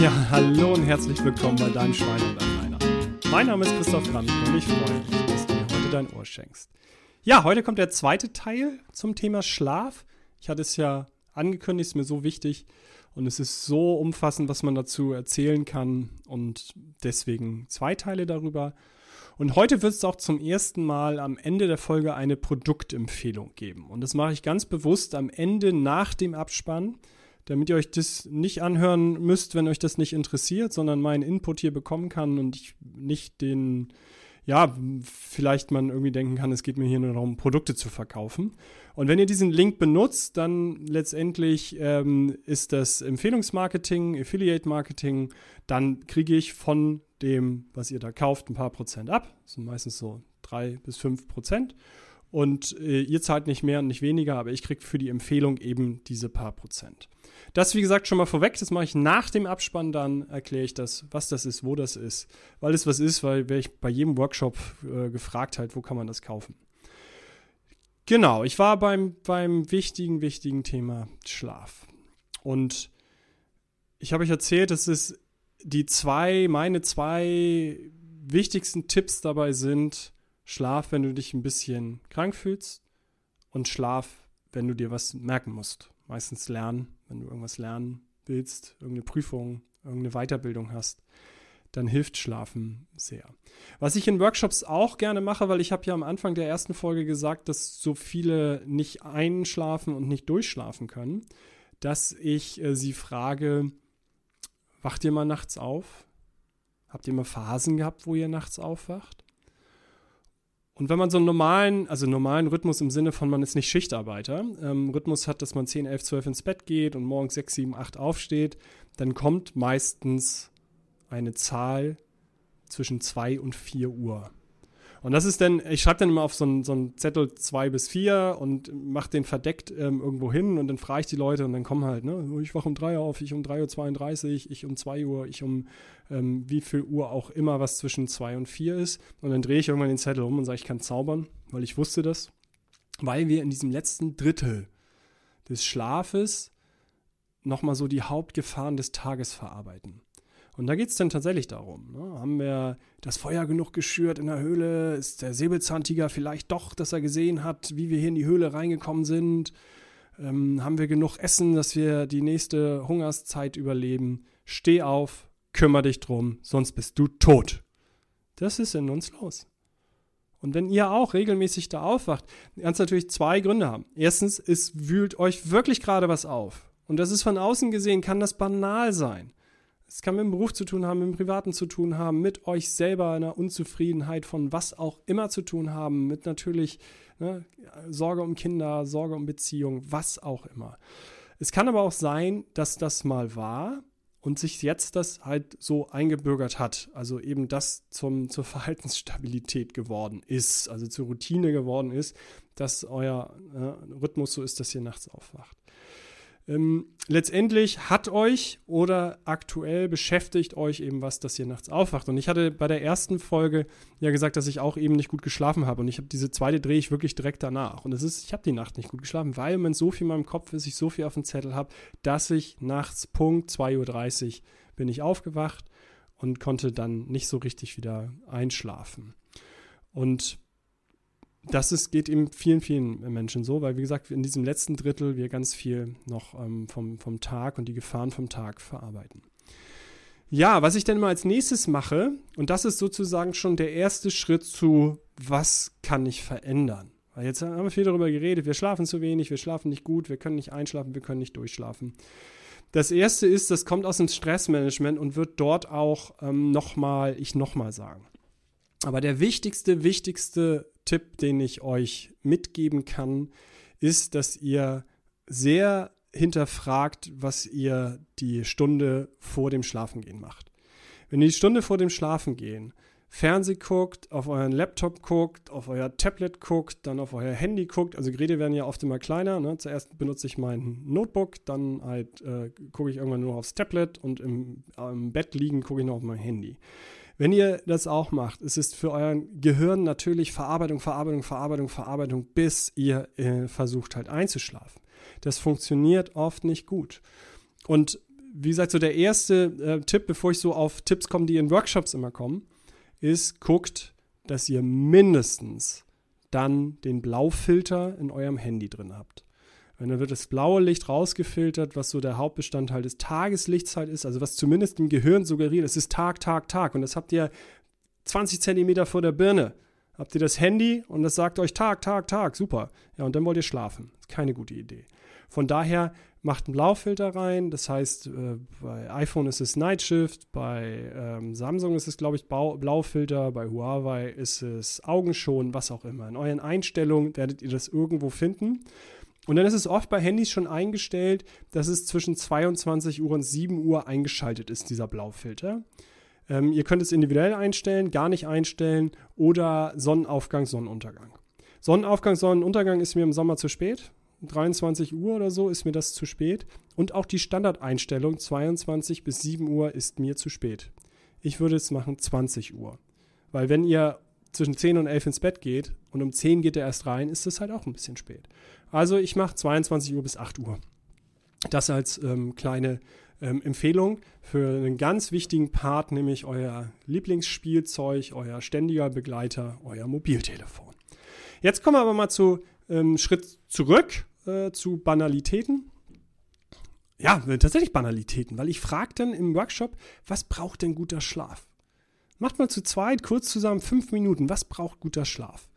Ja, hallo und herzlich willkommen bei deinem Schwein und Alleiner. Mein Name ist Christoph Krank und ich freue mich, dass du mir heute dein Ohr schenkst. Ja, heute kommt der zweite Teil zum Thema Schlaf. Ich hatte es ja angekündigt, ist mir so wichtig und es ist so umfassend, was man dazu erzählen kann und deswegen zwei Teile darüber. Und heute wird es auch zum ersten Mal am Ende der Folge eine Produktempfehlung geben. Und das mache ich ganz bewusst am Ende nach dem Abspann, damit ihr euch das nicht anhören müsst, wenn euch das nicht interessiert, sondern meinen Input hier bekommen kann und ich nicht den, ja, vielleicht man irgendwie denken kann, es geht mir hier nur darum, Produkte zu verkaufen. Und wenn ihr diesen Link benutzt, dann letztendlich ähm, ist das Empfehlungsmarketing, Affiliate Marketing, dann kriege ich von dem, was ihr da kauft, ein paar Prozent ab. Das sind meistens so drei bis fünf Prozent. Und äh, ihr zahlt nicht mehr und nicht weniger, aber ich kriege für die Empfehlung eben diese paar Prozent. Das, wie gesagt, schon mal vorweg, das mache ich nach dem Abspann, dann erkläre ich das, was das ist, wo das ist. Weil es was ist, weil wäre ich bei jedem Workshop äh, gefragt halt, wo kann man das kaufen. Genau, ich war beim, beim wichtigen, wichtigen Thema Schlaf. Und ich habe euch erzählt, dass es die zwei, meine zwei wichtigsten Tipps dabei sind, Schlaf, wenn du dich ein bisschen krank fühlst und Schlaf, wenn du dir was merken musst. Meistens lernen, wenn du irgendwas lernen willst, irgendeine Prüfung, irgendeine Weiterbildung hast dann hilft Schlafen sehr. Was ich in Workshops auch gerne mache, weil ich habe ja am Anfang der ersten Folge gesagt, dass so viele nicht einschlafen und nicht durchschlafen können, dass ich äh, sie frage, wacht ihr mal nachts auf? Habt ihr mal Phasen gehabt, wo ihr nachts aufwacht? Und wenn man so einen normalen, also normalen Rhythmus im Sinne von, man ist nicht Schichtarbeiter, ähm, Rhythmus hat, dass man 10, 11, 12 ins Bett geht und morgens 6, 7, 8 aufsteht, dann kommt meistens eine Zahl zwischen 2 und 4 Uhr. Und das ist dann, ich schreibe dann immer auf so einen, so einen Zettel 2 bis 4 und mache den verdeckt ähm, irgendwo hin und dann frage ich die Leute und dann kommen halt, ne, ich wache um 3 Uhr auf, ich um 3.32 Uhr, ich um 2 Uhr, ich um ähm, wie viel Uhr auch immer, was zwischen 2 und 4 ist. Und dann drehe ich irgendwann den Zettel um und sage, ich kann zaubern, weil ich wusste das. Weil wir in diesem letzten Drittel des Schlafes nochmal so die Hauptgefahren des Tages verarbeiten. Und da geht es dann tatsächlich darum. Ne? Haben wir das Feuer genug geschürt in der Höhle? Ist der Säbelzahntiger vielleicht doch, dass er gesehen hat, wie wir hier in die Höhle reingekommen sind? Ähm, haben wir genug Essen, dass wir die nächste Hungerszeit überleben? Steh auf, kümmere dich drum, sonst bist du tot. Das ist in uns los. Und wenn ihr auch regelmäßig da aufwacht, kann es natürlich zwei Gründe haben. Erstens, es wühlt euch wirklich gerade was auf. Und das ist von außen gesehen, kann das banal sein. Es kann mit dem Beruf zu tun haben, mit dem Privaten zu tun haben, mit euch selber einer Unzufriedenheit von was auch immer zu tun haben, mit natürlich ne, Sorge um Kinder, Sorge um Beziehung, was auch immer. Es kann aber auch sein, dass das mal war und sich jetzt das halt so eingebürgert hat, also eben das zum, zur Verhaltensstabilität geworden ist, also zur Routine geworden ist, dass euer äh, Rhythmus so ist, dass ihr nachts aufwacht. Ähm, letztendlich hat euch oder aktuell beschäftigt euch eben was, dass ihr nachts aufwacht. Und ich hatte bei der ersten Folge ja gesagt, dass ich auch eben nicht gut geschlafen habe. Und ich habe diese zweite drehe ich wirklich direkt danach. Und es ist, ich habe die Nacht nicht gut geschlafen, weil man so viel in meinem Kopf ist, ich so viel auf dem Zettel habe, dass ich nachts Punkt 2.30 Uhr bin ich aufgewacht und konnte dann nicht so richtig wieder einschlafen. Und das ist, geht eben vielen, vielen Menschen so, weil wie gesagt, in diesem letzten Drittel wir ganz viel noch ähm, vom, vom Tag und die Gefahren vom Tag verarbeiten. Ja, was ich dann mal als nächstes mache, und das ist sozusagen schon der erste Schritt zu, was kann ich verändern? Weil jetzt haben wir viel darüber geredet, wir schlafen zu wenig, wir schlafen nicht gut, wir können nicht einschlafen, wir können nicht durchschlafen. Das erste ist, das kommt aus dem Stressmanagement und wird dort auch ähm, nochmal, ich nochmal sagen. Aber der wichtigste, wichtigste Tipp, den ich euch mitgeben kann, ist, dass ihr sehr hinterfragt, was ihr die Stunde vor dem Schlafengehen macht. Wenn ihr die Stunde vor dem Schlafengehen Fernseh guckt, auf euren Laptop guckt, auf euer Tablet guckt, dann auf euer Handy guckt, also Geräte werden ja oft immer kleiner. Ne? Zuerst benutze ich mein Notebook, dann halt äh, gucke ich irgendwann nur aufs Tablet und im, im Bett liegen gucke ich noch auf mein Handy. Wenn ihr das auch macht, es ist für euer Gehirn natürlich Verarbeitung, Verarbeitung, Verarbeitung, Verarbeitung, bis ihr äh, versucht halt einzuschlafen. Das funktioniert oft nicht gut. Und wie gesagt, so der erste äh, Tipp, bevor ich so auf Tipps komme, die in Workshops immer kommen, ist, guckt, dass ihr mindestens dann den Blaufilter in eurem Handy drin habt. Wenn dann wird das blaue Licht rausgefiltert, was so der Hauptbestandteil des Tageslichts halt ist, also was zumindest im Gehirn suggeriert, es ist Tag, Tag, Tag. Und das habt ihr 20 Zentimeter vor der Birne. Habt ihr das Handy und das sagt euch Tag, Tag, Tag, super. Ja, und dann wollt ihr schlafen. Keine gute Idee. Von daher macht einen Blaufilter rein. Das heißt, äh, bei iPhone ist es Night Shift, bei ähm, Samsung ist es, glaube ich, Blaufilter, bei Huawei ist es Augenschon, was auch immer. In euren Einstellungen werdet ihr das irgendwo finden. Und dann ist es oft bei Handys schon eingestellt, dass es zwischen 22 Uhr und 7 Uhr eingeschaltet ist, dieser Blaufilter. Ähm, ihr könnt es individuell einstellen, gar nicht einstellen oder Sonnenaufgang, Sonnenuntergang. Sonnenaufgang, Sonnenuntergang ist mir im Sommer zu spät. 23 Uhr oder so ist mir das zu spät. Und auch die Standardeinstellung 22 bis 7 Uhr ist mir zu spät. Ich würde es machen 20 Uhr. Weil wenn ihr zwischen 10 und 11 ins Bett geht und um 10 geht er erst rein, ist es halt auch ein bisschen spät. Also ich mache 22 Uhr bis 8 Uhr. Das als ähm, kleine ähm, Empfehlung für einen ganz wichtigen Part, nämlich euer Lieblingsspielzeug, euer ständiger Begleiter, euer Mobiltelefon. Jetzt kommen wir aber mal zu ähm, Schritt zurück äh, zu Banalitäten. Ja, tatsächlich Banalitäten, weil ich frage dann im Workshop, was braucht denn guter Schlaf? Macht mal zu zweit kurz zusammen fünf Minuten, was braucht guter Schlaf?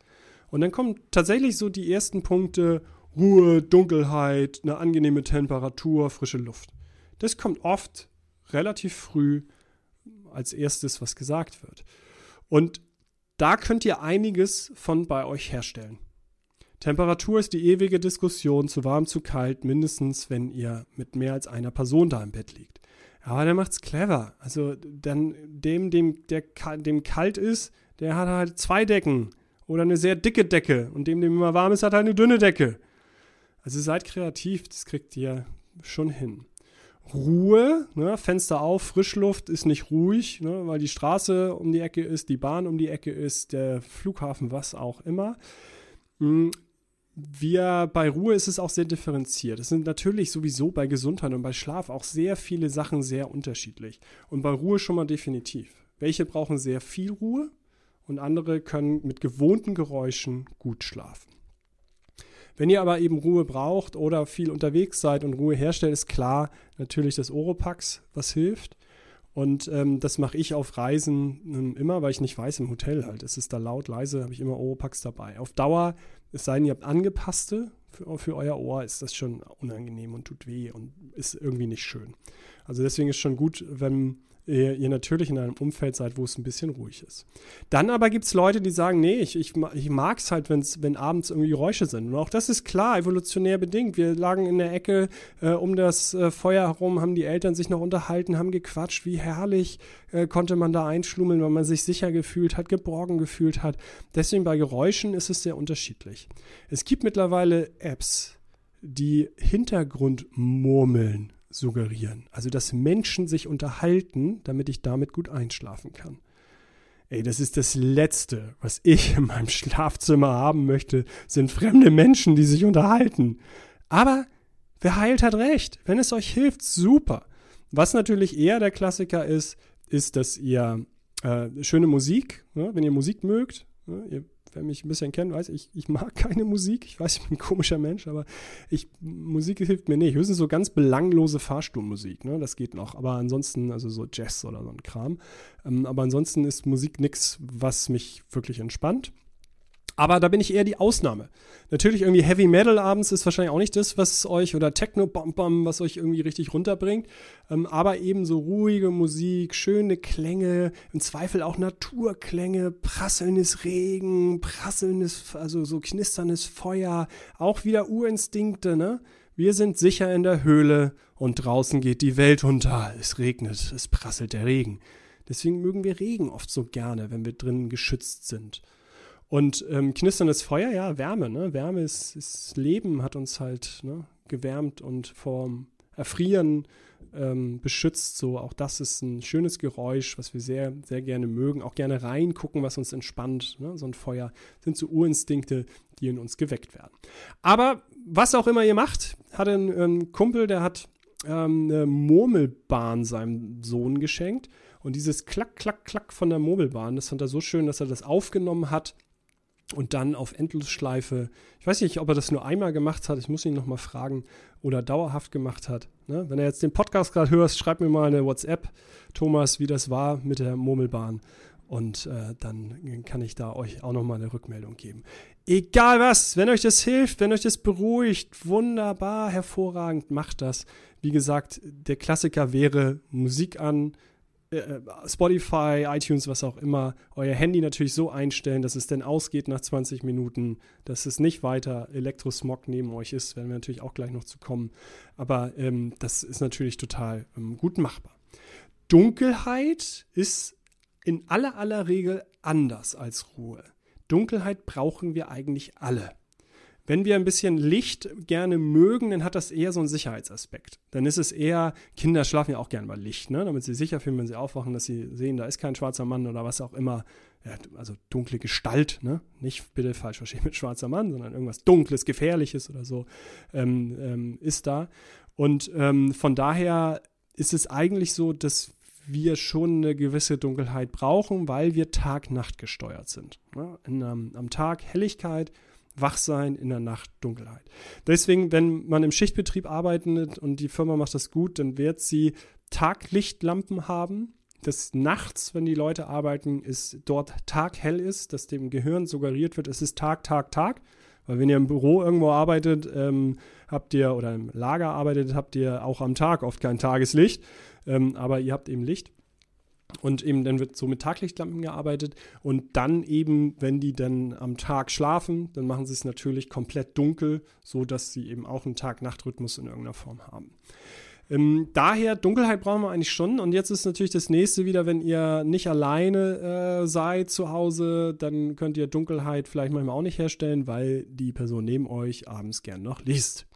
Und dann kommen tatsächlich so die ersten Punkte, Ruhe, Dunkelheit, eine angenehme Temperatur, frische Luft. Das kommt oft relativ früh als erstes, was gesagt wird. Und da könnt ihr einiges von bei euch herstellen. Temperatur ist die ewige Diskussion, zu warm, zu kalt, mindestens wenn ihr mit mehr als einer Person da im Bett liegt. Aber der macht's clever. Also dann dem, dem, der dem kalt ist, der hat halt zwei Decken oder eine sehr dicke Decke und dem, dem immer warm ist, hat halt eine dünne Decke. Also seid kreativ, das kriegt ihr schon hin. Ruhe, ne, Fenster auf, Frischluft ist nicht ruhig, ne, weil die Straße um die Ecke ist, die Bahn um die Ecke ist, der Flughafen, was auch immer. Wir bei Ruhe ist es auch sehr differenziert. Es sind natürlich sowieso bei Gesundheit und bei Schlaf auch sehr viele Sachen sehr unterschiedlich. Und bei Ruhe schon mal definitiv. Welche brauchen sehr viel Ruhe und andere können mit gewohnten Geräuschen gut schlafen. Wenn ihr aber eben Ruhe braucht oder viel unterwegs seid und Ruhe herstellt, ist klar natürlich das Oropax, was hilft. Und ähm, das mache ich auf Reisen ähm, immer, weil ich nicht weiß, im Hotel halt. Es ist da laut, leise, habe ich immer Oropax dabei. Auf Dauer, es sei denn, ihr habt angepasste für, für euer Ohr, ist das schon unangenehm und tut weh und ist irgendwie nicht schön. Also deswegen ist schon gut, wenn ihr, ihr natürlich in einem Umfeld seid, wo es ein bisschen ruhig ist. Dann aber gibt es Leute, die sagen, nee, ich, ich, ich mag es halt, wenn's, wenn abends irgendwie Geräusche sind. Und auch das ist klar, evolutionär bedingt. Wir lagen in der Ecke äh, um das äh, Feuer herum, haben die Eltern sich noch unterhalten, haben gequatscht, wie herrlich äh, konnte man da einschlummeln, weil man sich sicher gefühlt hat, geborgen gefühlt hat. Deswegen bei Geräuschen ist es sehr unterschiedlich. Es gibt mittlerweile Apps, die Hintergrundmurmeln suggerieren. Also, dass Menschen sich unterhalten, damit ich damit gut einschlafen kann. Ey, das ist das Letzte, was ich in meinem Schlafzimmer haben möchte, sind fremde Menschen, die sich unterhalten. Aber wer heilt, hat recht. Wenn es euch hilft, super. Was natürlich eher der Klassiker ist, ist, dass ihr äh, schöne Musik, ne, wenn ihr Musik mögt, ne, ihr wer mich ein bisschen kennt, weiß, ich, ich mag keine Musik. Ich weiß, ich bin ein komischer Mensch, aber ich, Musik hilft mir nicht. Höchstens so ganz belanglose Fahrstuhlmusik, ne? Das geht noch. Aber ansonsten, also so Jazz oder so ein Kram. Ähm, aber ansonsten ist Musik nichts, was mich wirklich entspannt. Aber da bin ich eher die Ausnahme. Natürlich irgendwie Heavy Metal abends ist wahrscheinlich auch nicht das, was euch, oder Techno Bom Bom, was euch irgendwie richtig runterbringt. Ähm, aber eben so ruhige Musik, schöne Klänge, im Zweifel auch Naturklänge, prasselndes Regen, prasselndes, also so knisterndes Feuer, auch wieder Urinstinkte, ne? Wir sind sicher in der Höhle und draußen geht die Welt unter. Es regnet, es prasselt der Regen. Deswegen mögen wir Regen oft so gerne, wenn wir drinnen geschützt sind. Und ähm, knisterndes Feuer, ja, Wärme, ne? Wärme ist, ist Leben, hat uns halt ne, gewärmt und vorm Erfrieren ähm, beschützt. So, auch das ist ein schönes Geräusch, was wir sehr, sehr gerne mögen. Auch gerne reingucken, was uns entspannt. Ne? So ein Feuer sind so Urinstinkte, die in uns geweckt werden. Aber was auch immer ihr macht, hatte ein, ein Kumpel, der hat ähm, eine Murmelbahn seinem Sohn geschenkt. Und dieses Klack, Klack, Klack von der Murmelbahn, das fand er so schön, dass er das aufgenommen hat und dann auf Endlosschleife, ich weiß nicht, ob er das nur einmal gemacht hat, ich muss ihn nochmal fragen, oder dauerhaft gemacht hat. Ne? Wenn er jetzt den Podcast gerade hörst, schreib mir mal eine WhatsApp, Thomas, wie das war mit der Murmelbahn. Und äh, dann kann ich da euch auch nochmal eine Rückmeldung geben. Egal was, wenn euch das hilft, wenn euch das beruhigt, wunderbar, hervorragend, macht das. Wie gesagt, der Klassiker wäre Musik an, Spotify, iTunes, was auch immer, euer Handy natürlich so einstellen, dass es dann ausgeht nach 20 Minuten, dass es nicht weiter Elektrosmog neben euch ist, werden wir natürlich auch gleich noch zu kommen. Aber ähm, das ist natürlich total ähm, gut machbar. Dunkelheit ist in aller aller Regel anders als Ruhe. Dunkelheit brauchen wir eigentlich alle. Wenn wir ein bisschen Licht gerne mögen, dann hat das eher so einen Sicherheitsaspekt. Dann ist es eher, Kinder schlafen ja auch gerne bei Licht, ne? damit sie sicher fühlen, wenn sie aufwachen, dass sie sehen, da ist kein schwarzer Mann oder was auch immer. Ja, also dunkle Gestalt, ne? nicht bitte falsch verstehen mit schwarzer Mann, sondern irgendwas Dunkles, Gefährliches oder so ähm, ähm, ist da. Und ähm, von daher ist es eigentlich so, dass wir schon eine gewisse Dunkelheit brauchen, weil wir Tag-Nacht gesteuert sind. Ne? In, am Tag Helligkeit, Wachsein, in der Nacht Dunkelheit. Deswegen, wenn man im Schichtbetrieb arbeitet und die Firma macht das gut, dann wird sie Taglichtlampen haben. Das nachts, wenn die Leute arbeiten, ist dort taghell ist, dass dem Gehirn suggeriert wird, es ist Tag, Tag, Tag. Weil wenn ihr im Büro irgendwo arbeitet, ähm, habt ihr oder im Lager arbeitet, habt ihr auch am Tag oft kein Tageslicht, ähm, aber ihr habt eben Licht. Und eben dann wird so mit Taglichtlampen gearbeitet. Und dann eben, wenn die dann am Tag schlafen, dann machen sie es natürlich komplett dunkel, sodass sie eben auch einen Tag-Nacht-Rhythmus in irgendeiner Form haben. Ähm, daher, Dunkelheit brauchen wir eigentlich schon. Und jetzt ist natürlich das nächste wieder, wenn ihr nicht alleine äh, seid zu Hause, dann könnt ihr Dunkelheit vielleicht manchmal auch nicht herstellen, weil die Person neben euch abends gern noch liest.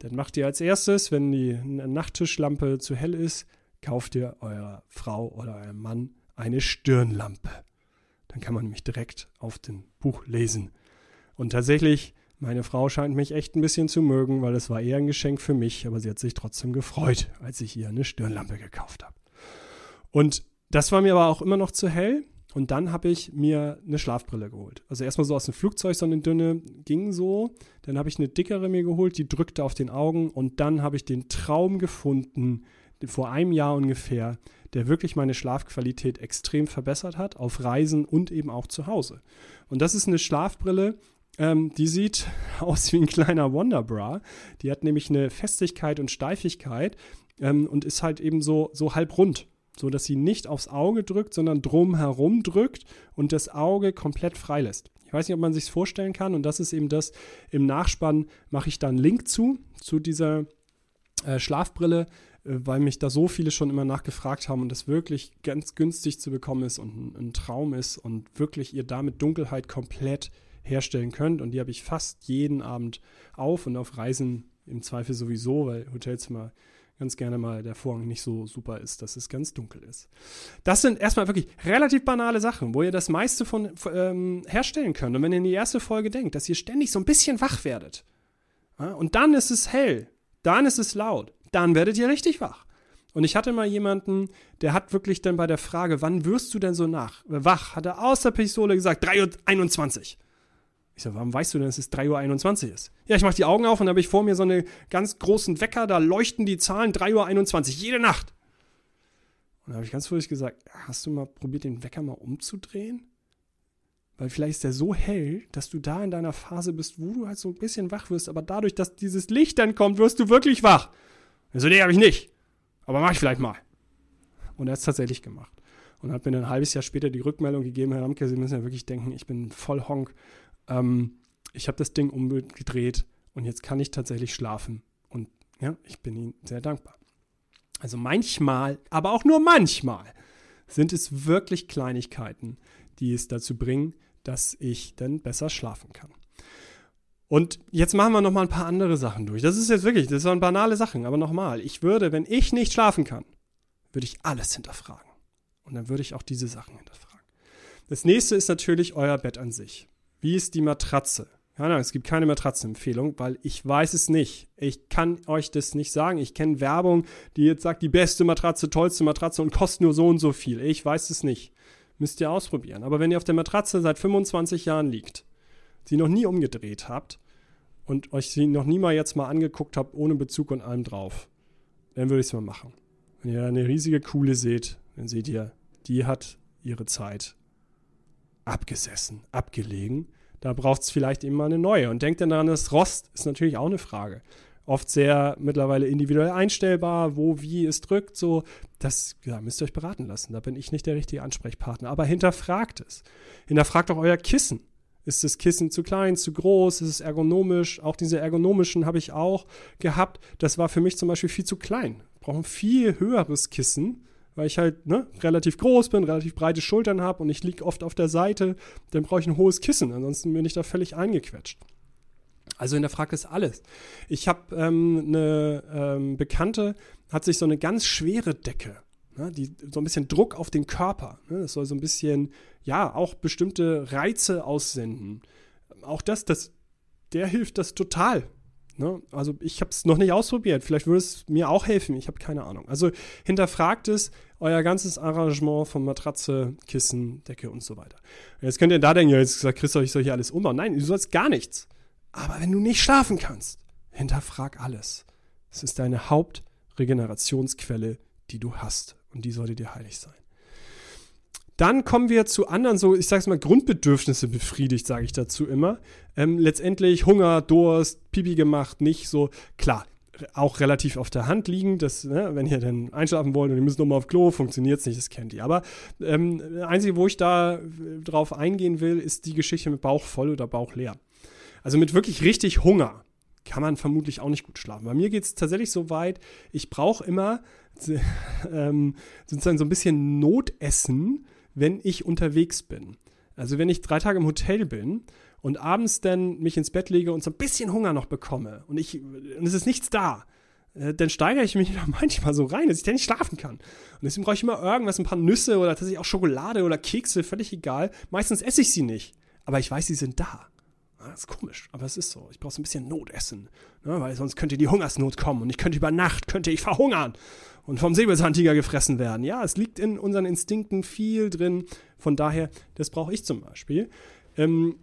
Dann macht ihr als erstes, wenn die Nachttischlampe zu hell ist, kauft ihr eurer Frau oder eurem Mann eine Stirnlampe. Dann kann man nämlich direkt auf dem Buch lesen. Und tatsächlich, meine Frau scheint mich echt ein bisschen zu mögen, weil es war eher ein Geschenk für mich, aber sie hat sich trotzdem gefreut, als ich ihr eine Stirnlampe gekauft habe. Und das war mir aber auch immer noch zu hell. Und dann habe ich mir eine Schlafbrille geholt. Also erstmal so aus dem Flugzeug, so eine dünne, ging so. Dann habe ich eine dickere mir geholt, die drückte auf den Augen. Und dann habe ich den Traum gefunden, vor einem Jahr ungefähr, der wirklich meine Schlafqualität extrem verbessert hat, auf Reisen und eben auch zu Hause. Und das ist eine Schlafbrille, ähm, die sieht aus wie ein kleiner Wonderbra. Die hat nämlich eine Festigkeit und Steifigkeit ähm, und ist halt eben so, so halb rund. So dass sie nicht aufs Auge drückt, sondern drumherum drückt und das Auge komplett freilässt. Ich weiß nicht, ob man sich vorstellen kann, und das ist eben das, im Nachspann mache ich dann Link zu, zu dieser äh, Schlafbrille. Äh, weil mich da so viele schon immer nachgefragt haben und das wirklich ganz günstig zu bekommen ist und ein, ein Traum ist und wirklich ihr damit Dunkelheit komplett herstellen könnt. Und die habe ich fast jeden Abend auf und auf Reisen im Zweifel sowieso, weil Hotelzimmer ganz gerne mal der Vorhang nicht so super ist, dass es ganz dunkel ist. Das sind erstmal wirklich relativ banale Sachen, wo ihr das meiste von ähm, herstellen könnt. Und wenn ihr in die erste Folge denkt, dass ihr ständig so ein bisschen wach werdet, ja, und dann ist es hell, dann ist es laut, dann werdet ihr richtig wach. Und ich hatte mal jemanden, der hat wirklich dann bei der Frage, wann wirst du denn so nach, äh, wach, hat er aus der Pistole gesagt, 3.21 Uhr. Ich sage, warum weißt du denn, dass es 3.21 Uhr ist? Ja, ich mache die Augen auf und habe ich vor mir so einen ganz großen Wecker, da leuchten die Zahlen 3.21 Uhr, jede Nacht. Und da habe ich ganz fröhlich gesagt, hast du mal probiert, den Wecker mal umzudrehen? Weil vielleicht ist der so hell, dass du da in deiner Phase bist, wo du halt so ein bisschen wach wirst, aber dadurch, dass dieses Licht dann kommt, wirst du wirklich wach. Ich so, nee, habe ich nicht. Aber mach ich vielleicht mal. Und er hat es tatsächlich gemacht. Und hat mir dann ein halbes Jahr später die Rückmeldung gegeben, Herr Ramke, Sie müssen ja wirklich denken, ich bin voll Honk. Ähm, ich habe das Ding umgedreht und jetzt kann ich tatsächlich schlafen. Und ja, ich bin Ihnen sehr dankbar. Also manchmal, aber auch nur manchmal, sind es wirklich Kleinigkeiten, die es dazu bringen, dass ich dann besser schlafen kann. Und jetzt machen wir noch mal ein paar andere Sachen durch. Das ist jetzt wirklich, das sind banale Sachen, aber nochmal, ich würde, wenn ich nicht schlafen kann, würde ich alles hinterfragen. Und dann würde ich auch diese Sachen hinterfragen. Das nächste ist natürlich euer Bett an sich. Wie ist die Matratze? Ja, nein, es gibt keine Matratzenempfehlung, weil ich weiß es nicht. Ich kann euch das nicht sagen. Ich kenne Werbung, die jetzt sagt, die beste Matratze, tollste Matratze und kostet nur so und so viel. Ich weiß es nicht. Müsst ihr ausprobieren. Aber wenn ihr auf der Matratze seit 25 Jahren liegt, sie noch nie umgedreht habt und euch sie noch nie mal jetzt mal angeguckt habt, ohne Bezug und allem drauf, dann würde ich es mal machen. Wenn ihr eine riesige Kuhle seht, dann seht ihr, die hat ihre Zeit abgesessen, abgelegen. Da braucht es vielleicht mal eine neue. Und denkt dann daran, das Rost ist natürlich auch eine Frage. Oft sehr mittlerweile individuell einstellbar, wo, wie es drückt, so. Das ja, müsst ihr euch beraten lassen. Da bin ich nicht der richtige Ansprechpartner. Aber hinterfragt es. Hinterfragt auch euer Kissen. Ist das Kissen zu klein, zu groß? Ist es ergonomisch? Auch diese ergonomischen habe ich auch gehabt. Das war für mich zum Beispiel viel zu klein. Brauche ein viel höheres Kissen weil ich halt ne, relativ groß bin, relativ breite Schultern habe und ich liege oft auf der Seite, dann brauche ich ein hohes Kissen, ansonsten bin ich da völlig eingequetscht. Also in der Frage ist alles. Ich habe ähm, eine ähm, Bekannte, hat sich so eine ganz schwere Decke, ne, die so ein bisschen Druck auf den Körper. Ne, das soll so ein bisschen, ja, auch bestimmte Reize aussenden. Auch das, das, der hilft das total. Ne? Also ich habe es noch nicht ausprobiert. Vielleicht würde es mir auch helfen. Ich habe keine Ahnung. Also hinterfragt es, euer ganzes Arrangement von Matratze, Kissen, Decke und so weiter. jetzt könnt ihr da denken, ja, jetzt sagt Christoph, ich soll hier alles umbauen. Nein, du sollst gar nichts. Aber wenn du nicht schlafen kannst, hinterfrag alles. Es ist deine Hauptregenerationsquelle, die du hast. Und die sollte dir heilig sein. Dann kommen wir zu anderen, so ich sag's mal, Grundbedürfnisse befriedigt, sage ich dazu immer. Ähm, letztendlich Hunger, Durst, Pipi gemacht, nicht so. Klar, auch relativ auf der Hand liegen, dass, ne, wenn ihr dann einschlafen wollt und ihr müsst nochmal auf Klo, funktioniert es nicht, das kennt ihr. Aber ähm, das Einzige, wo ich da äh, drauf eingehen will, ist die Geschichte mit Bauch voll oder Bauch leer. Also mit wirklich richtig Hunger kann man vermutlich auch nicht gut schlafen. Bei mir geht es tatsächlich so weit, ich brauche immer ähm, sozusagen so ein bisschen Notessen, wenn ich unterwegs bin. Also wenn ich drei Tage im Hotel bin und abends dann mich ins Bett lege und so ein bisschen Hunger noch bekomme und ich und es ist nichts da, äh, dann steigere ich mich manchmal so rein, dass ich dann nicht schlafen kann. Und deswegen brauche ich immer irgendwas, ein paar Nüsse oder tatsächlich auch Schokolade oder Kekse, völlig egal. Meistens esse ich sie nicht, aber ich weiß, sie sind da. Das ist komisch, aber es ist so. Ich brauche so ein bisschen Notessen, ne? weil sonst könnte die Hungersnot kommen und ich könnte über Nacht, könnte ich verhungern und vom Säbelzahntiger gefressen werden. Ja, es liegt in unseren Instinkten viel drin. Von daher, das brauche ich zum Beispiel. Ähm,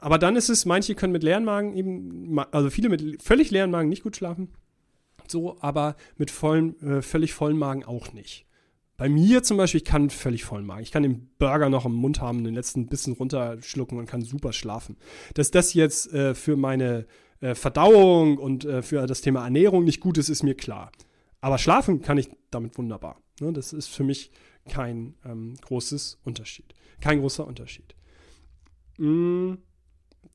aber dann ist es, manche können mit leeren Magen eben, also viele mit völlig leeren Magen nicht gut schlafen. So, aber mit vollen, äh, völlig vollen Magen auch nicht. Bei mir zum Beispiel, ich kann völlig vollen Magen. Ich kann den Burger noch im Mund haben, den letzten Bissen runterschlucken und kann super schlafen. Dass das jetzt äh, für meine äh, Verdauung und äh, für das Thema Ernährung nicht gut ist, ist mir klar. Aber schlafen kann ich damit wunderbar. Ne? Das ist für mich kein ähm, großes Unterschied. Kein großer Unterschied. Mm,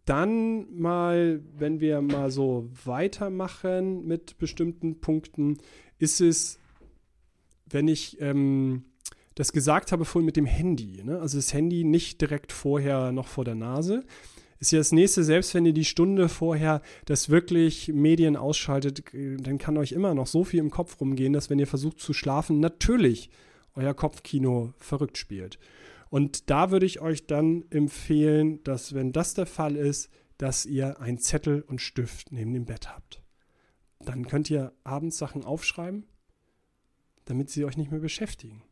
dann mal, wenn wir mal so weitermachen mit bestimmten Punkten, ist es, wenn ich ähm, das gesagt habe vorhin mit dem Handy, ne? also das Handy nicht direkt vorher noch vor der Nase, ist ja das nächste, selbst wenn ihr die Stunde vorher das wirklich Medien ausschaltet, dann kann euch immer noch so viel im Kopf rumgehen, dass wenn ihr versucht zu schlafen, natürlich euer Kopfkino verrückt spielt. Und da würde ich euch dann empfehlen, dass wenn das der Fall ist, dass ihr einen Zettel und Stift neben dem Bett habt. Dann könnt ihr abends Sachen aufschreiben, damit sie euch nicht mehr beschäftigen.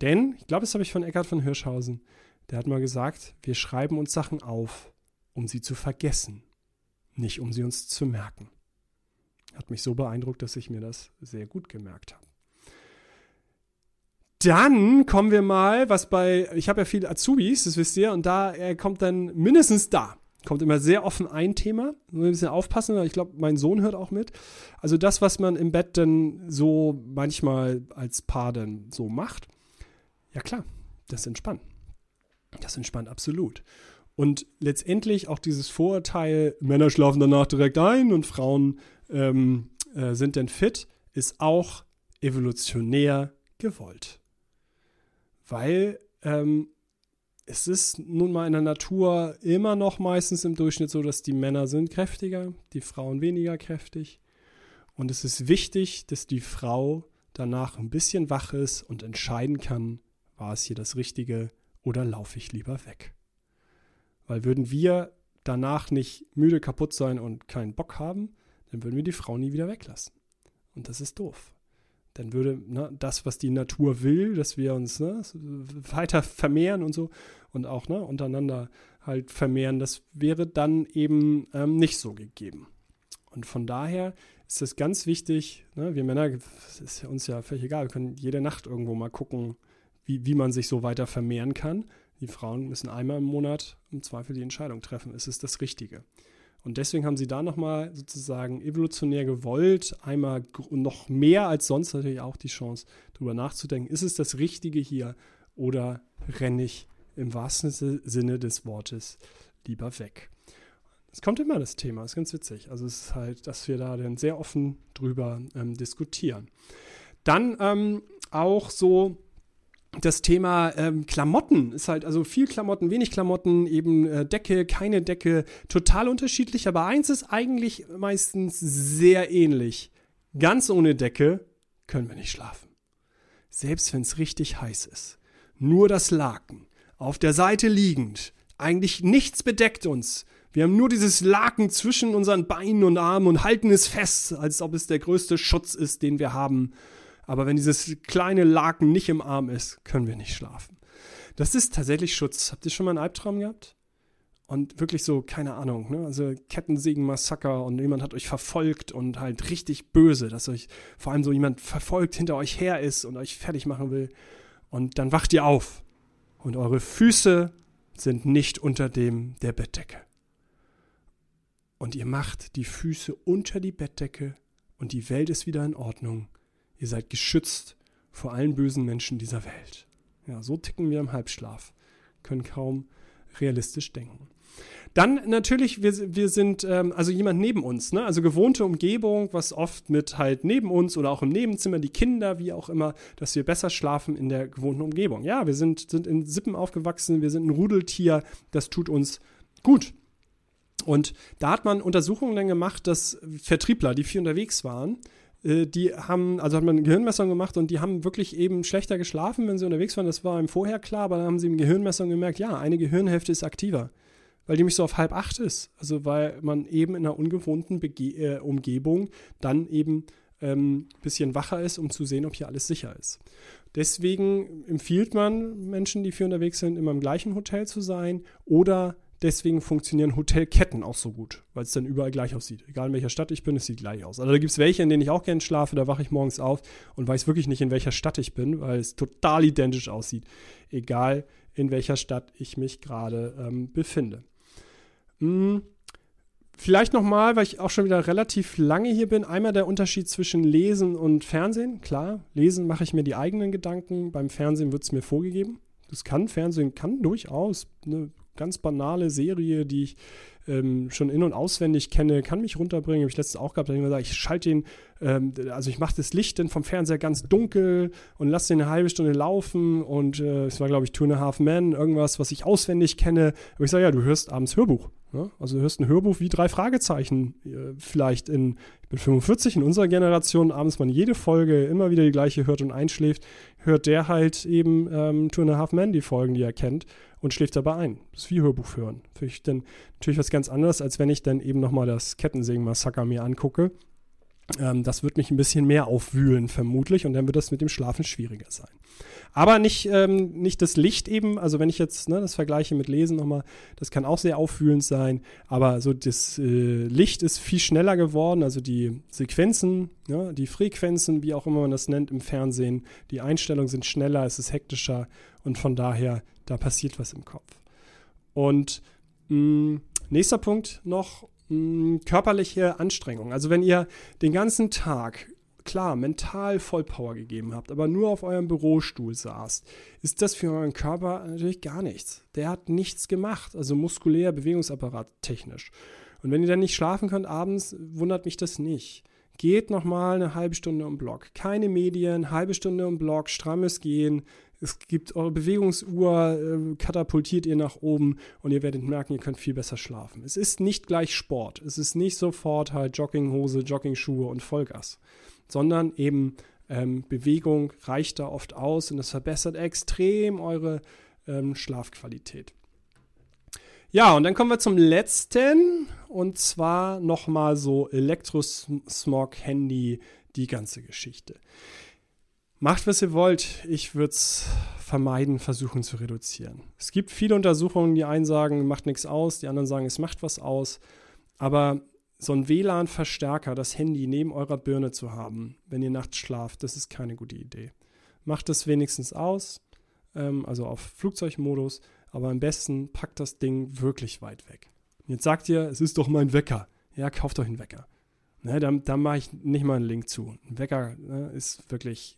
Denn, ich glaube, das habe ich von Eckhard von Hirschhausen, der hat mal gesagt, wir schreiben uns Sachen auf, um sie zu vergessen, nicht um sie uns zu merken. Hat mich so beeindruckt, dass ich mir das sehr gut gemerkt habe. Dann kommen wir mal, was bei, ich habe ja viele Azubis, das wisst ihr, und da kommt dann mindestens da, kommt immer sehr offen ein Thema. Nur ein bisschen aufpassen, weil ich glaube, mein Sohn hört auch mit. Also das, was man im Bett dann so manchmal als Paar dann so macht. Ja klar, das entspannt. Das entspannt absolut. Und letztendlich auch dieses Vorurteil, Männer schlafen danach direkt ein und Frauen ähm, äh, sind dann fit, ist auch evolutionär gewollt. Weil ähm, es ist nun mal in der Natur immer noch meistens im Durchschnitt so, dass die Männer sind kräftiger, die Frauen weniger kräftig. Und es ist wichtig, dass die Frau danach ein bisschen wach ist und entscheiden kann, war es hier das Richtige oder laufe ich lieber weg. Weil würden wir danach nicht müde, kaputt sein und keinen Bock haben, dann würden wir die Frau nie wieder weglassen. Und das ist doof. Dann würde ne, das, was die Natur will, dass wir uns ne, weiter vermehren und so und auch ne, untereinander halt vermehren, das wäre dann eben ähm, nicht so gegeben. Und von daher ist es ganz wichtig, ne, wir Männer, es ist uns ja völlig egal, wir können jede Nacht irgendwo mal gucken, wie, wie man sich so weiter vermehren kann. Die Frauen müssen einmal im Monat im Zweifel die Entscheidung treffen, ist es das Richtige. Und deswegen haben sie da nochmal sozusagen evolutionär gewollt, einmal noch mehr als sonst natürlich auch die Chance, darüber nachzudenken, ist es das Richtige hier oder renne ich im wahrsten Sinne des Wortes lieber weg. Es kommt immer das Thema, ist ganz witzig. Also es ist halt, dass wir da dann sehr offen drüber ähm, diskutieren. Dann ähm, auch so das Thema ähm, Klamotten ist halt, also viel Klamotten, wenig Klamotten, eben äh, Decke, keine Decke, total unterschiedlich, aber eins ist eigentlich meistens sehr ähnlich. Ganz ohne Decke können wir nicht schlafen. Selbst wenn es richtig heiß ist. Nur das Laken, auf der Seite liegend, eigentlich nichts bedeckt uns. Wir haben nur dieses Laken zwischen unseren Beinen und Armen und halten es fest, als ob es der größte Schutz ist, den wir haben. Aber wenn dieses kleine Laken nicht im Arm ist, können wir nicht schlafen. Das ist tatsächlich Schutz. Habt ihr schon mal einen Albtraum gehabt? Und wirklich so, keine Ahnung, ne? Also Kettensägen-Massaker und jemand hat euch verfolgt und halt richtig böse, dass euch vor allem so jemand verfolgt hinter euch her ist und euch fertig machen will. Und dann wacht ihr auf und eure Füße sind nicht unter dem der Bettdecke. Und ihr macht die Füße unter die Bettdecke und die Welt ist wieder in Ordnung Ihr seid geschützt vor allen bösen Menschen dieser Welt. Ja, so ticken wir im Halbschlaf, können kaum realistisch denken. Dann natürlich, wir, wir sind, ähm, also jemand neben uns, ne? also gewohnte Umgebung, was oft mit halt neben uns oder auch im Nebenzimmer, die Kinder, wie auch immer, dass wir besser schlafen in der gewohnten Umgebung. Ja, wir sind, sind in Sippen aufgewachsen, wir sind ein Rudeltier, das tut uns gut. Und da hat man Untersuchungen dann gemacht, dass Vertriebler, die viel unterwegs waren, die haben, also hat man Gehirnmessungen gemacht und die haben wirklich eben schlechter geschlafen, wenn sie unterwegs waren. Das war ihm vorher klar, aber dann haben sie im Gehirnmessungen gemerkt, ja, eine Gehirnhälfte ist aktiver, weil die mich so auf halb acht ist. Also weil man eben in einer ungewohnten Bege äh, Umgebung dann eben ein ähm, bisschen wacher ist, um zu sehen, ob hier alles sicher ist. Deswegen empfiehlt man Menschen, die viel unterwegs sind, immer im gleichen Hotel zu sein oder Deswegen funktionieren Hotelketten auch so gut, weil es dann überall gleich aussieht. Egal in welcher Stadt ich bin, es sieht gleich aus. Also da gibt es welche, in denen ich auch gerne schlafe, da wache ich morgens auf und weiß wirklich nicht, in welcher Stadt ich bin, weil es total identisch aussieht. Egal in welcher Stadt ich mich gerade ähm, befinde. Hm. Vielleicht nochmal, weil ich auch schon wieder relativ lange hier bin, einmal der Unterschied zwischen Lesen und Fernsehen. Klar, Lesen mache ich mir die eigenen Gedanken, beim Fernsehen wird es mir vorgegeben. Das kann, Fernsehen kann durchaus eine ganz banale Serie, die ich ähm, schon in- und auswendig kenne, kann mich runterbringen. Habe ich letztens auch gehabt, da habe ich gesagt, ich schalte den, ähm, also ich mache das Licht dann vom Fernseher ganz dunkel und lasse den eine halbe Stunde laufen und äh, es war, glaube ich, Two and a Half Men, irgendwas, was ich auswendig kenne. Aber ich sage, ja, du hörst abends Hörbuch. Ne? Also du hörst ein Hörbuch wie drei Fragezeichen, äh, vielleicht in, ich bin 45, in unserer Generation, abends man jede Folge immer wieder die gleiche hört und einschläft, hört der halt eben ähm, Two and a Half Men, die Folgen, die er kennt und schläft dabei ein. Das ist wie Hörbuch hören. Finde ich dann natürlich was ganz anderes, als wenn ich dann eben nochmal das Kettensägen-Massaker mir angucke. Ähm, das wird mich ein bisschen mehr aufwühlen, vermutlich, und dann wird das mit dem Schlafen schwieriger sein. Aber nicht, ähm, nicht das Licht eben, also wenn ich jetzt ne, das vergleiche mit Lesen nochmal, das kann auch sehr aufwühlend sein, aber so das äh, Licht ist viel schneller geworden, also die Sequenzen, ja, die Frequenzen, wie auch immer man das nennt im Fernsehen, die Einstellungen sind schneller, es ist hektischer und von daher da passiert was im Kopf. Und mh, mm, nächster Punkt noch, körperliche Anstrengung. Also wenn ihr den ganzen Tag klar mental Vollpower gegeben habt, aber nur auf eurem Bürostuhl saßt, ist das für euren Körper natürlich gar nichts. Der hat nichts gemacht, also muskulär, Bewegungsapparat technisch. Und wenn ihr dann nicht schlafen könnt abends, wundert mich das nicht. Geht nochmal eine halbe Stunde im Block. Keine Medien, halbe Stunde im Block, strammes Gehen, es gibt eure Bewegungsuhr, äh, katapultiert ihr nach oben und ihr werdet merken, ihr könnt viel besser schlafen. Es ist nicht gleich Sport. Es ist nicht sofort halt Jogginghose, Joggingschuhe und Vollgas, sondern eben ähm, Bewegung reicht da oft aus und das verbessert extrem eure ähm, Schlafqualität. Ja, und dann kommen wir zum letzten. Und zwar nochmal so Elektrosmog, Handy, die ganze Geschichte. Macht, was ihr wollt. Ich würde es vermeiden, versuchen zu reduzieren. Es gibt viele Untersuchungen, die einen sagen, macht nichts aus, die anderen sagen, es macht was aus. Aber so ein WLAN-Verstärker, das Handy neben eurer Birne zu haben, wenn ihr nachts schlaft, das ist keine gute Idee. Macht es wenigstens aus, ähm, also auf Flugzeugmodus, aber am besten packt das Ding wirklich weit weg. Und jetzt sagt ihr, es ist doch mein Wecker. Ja, kauft euch einen Wecker. Ne, da, da mache ich nicht mal einen Link zu. Ein Wecker ne, ist wirklich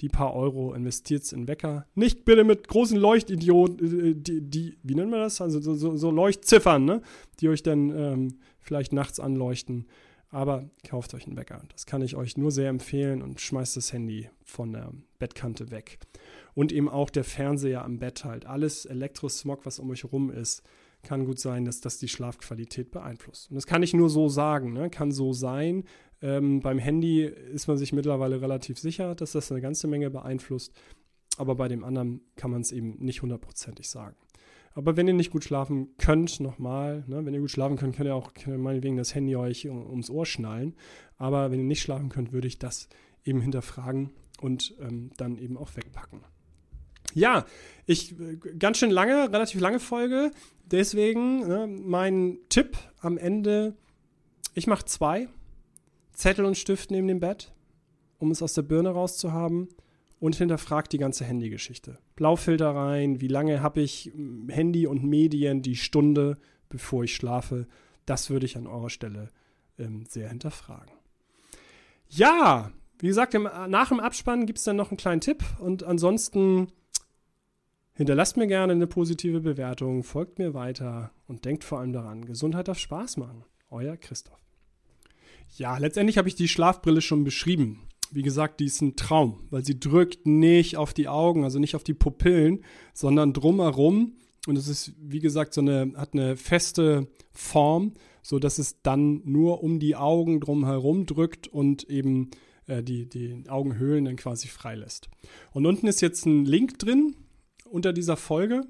die paar Euro investiert in Wecker. Nicht bitte mit großen Leuchtidioten, äh, die, die, wie nennt man das? Also so, so, so Leuchtziffern, ne? die euch dann ähm, vielleicht nachts anleuchten. Aber kauft euch einen Wecker. Das kann ich euch nur sehr empfehlen und schmeißt das Handy von der Bettkante weg. Und eben auch der Fernseher am Bett halt. Alles Elektrosmog, was um euch herum ist, kann gut sein, dass das die Schlafqualität beeinflusst. Und das kann ich nur so sagen, ne? kann so sein. Ähm, beim Handy ist man sich mittlerweile relativ sicher, dass das eine ganze Menge beeinflusst. Aber bei dem anderen kann man es eben nicht hundertprozentig sagen. Aber wenn ihr nicht gut schlafen könnt, nochmal, ne, wenn ihr gut schlafen könnt, könnt ihr auch könnt ihr meinetwegen das Handy euch um, ums Ohr schnallen. Aber wenn ihr nicht schlafen könnt, würde ich das eben hinterfragen und ähm, dann eben auch wegpacken. Ja, ich ganz schön lange, relativ lange Folge. Deswegen ne, mein Tipp am Ende: Ich mache zwei Zettel und Stift neben dem Bett, um es aus der Birne rauszuhaben und hinterfragt die ganze Handygeschichte. Blaufilter rein, wie lange habe ich hm, Handy und Medien die Stunde, bevor ich schlafe. Das würde ich an eurer Stelle ähm, sehr hinterfragen. Ja, wie gesagt, im, nach dem Abspann gibt es dann noch einen kleinen Tipp und ansonsten hinterlasst mir gerne eine positive Bewertung, folgt mir weiter und denkt vor allem daran, Gesundheit darf Spaß machen. Euer Christoph. Ja, letztendlich habe ich die Schlafbrille schon beschrieben. Wie gesagt, die ist ein Traum, weil sie drückt nicht auf die Augen, also nicht auf die Pupillen, sondern drumherum. Und es ist, wie gesagt, so eine, hat eine feste Form, so dass es dann nur um die Augen drumherum drückt und eben äh, die, die Augenhöhlen dann quasi freilässt. Und unten ist jetzt ein Link drin unter dieser Folge.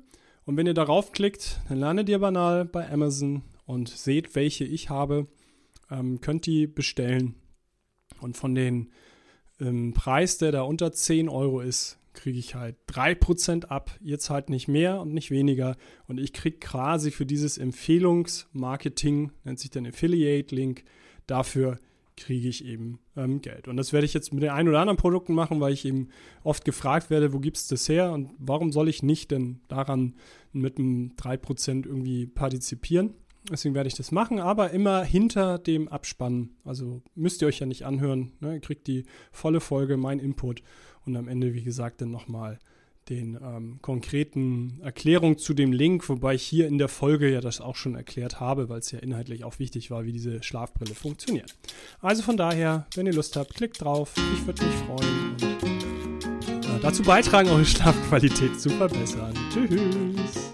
Und wenn ihr darauf klickt, dann landet ihr banal bei Amazon und seht, welche ich habe ähm, könnt die bestellen. Und von den ähm, Preis, der da unter 10 Euro ist, kriege ich halt 3% ab. Ihr zahlt nicht mehr und nicht weniger. Und ich kriege quasi für dieses Empfehlungsmarketing, nennt sich dann Affiliate-Link, dafür kriege ich eben ähm, Geld. Und das werde ich jetzt mit den ein oder anderen Produkten machen, weil ich eben oft gefragt werde, wo gibt es das her und warum soll ich nicht denn daran mit einem 3% irgendwie partizipieren? Deswegen werde ich das machen, aber immer hinter dem Abspann. Also müsst ihr euch ja nicht anhören. Ne? Ihr kriegt die volle Folge, mein Input und am Ende, wie gesagt, dann nochmal den ähm, konkreten Erklärung zu dem Link, wobei ich hier in der Folge ja das auch schon erklärt habe, weil es ja inhaltlich auch wichtig war, wie diese Schlafbrille funktioniert. Also von daher, wenn ihr Lust habt, klickt drauf. Ich würde mich freuen und äh, dazu beitragen, eure Schlafqualität zu verbessern. Tschüss.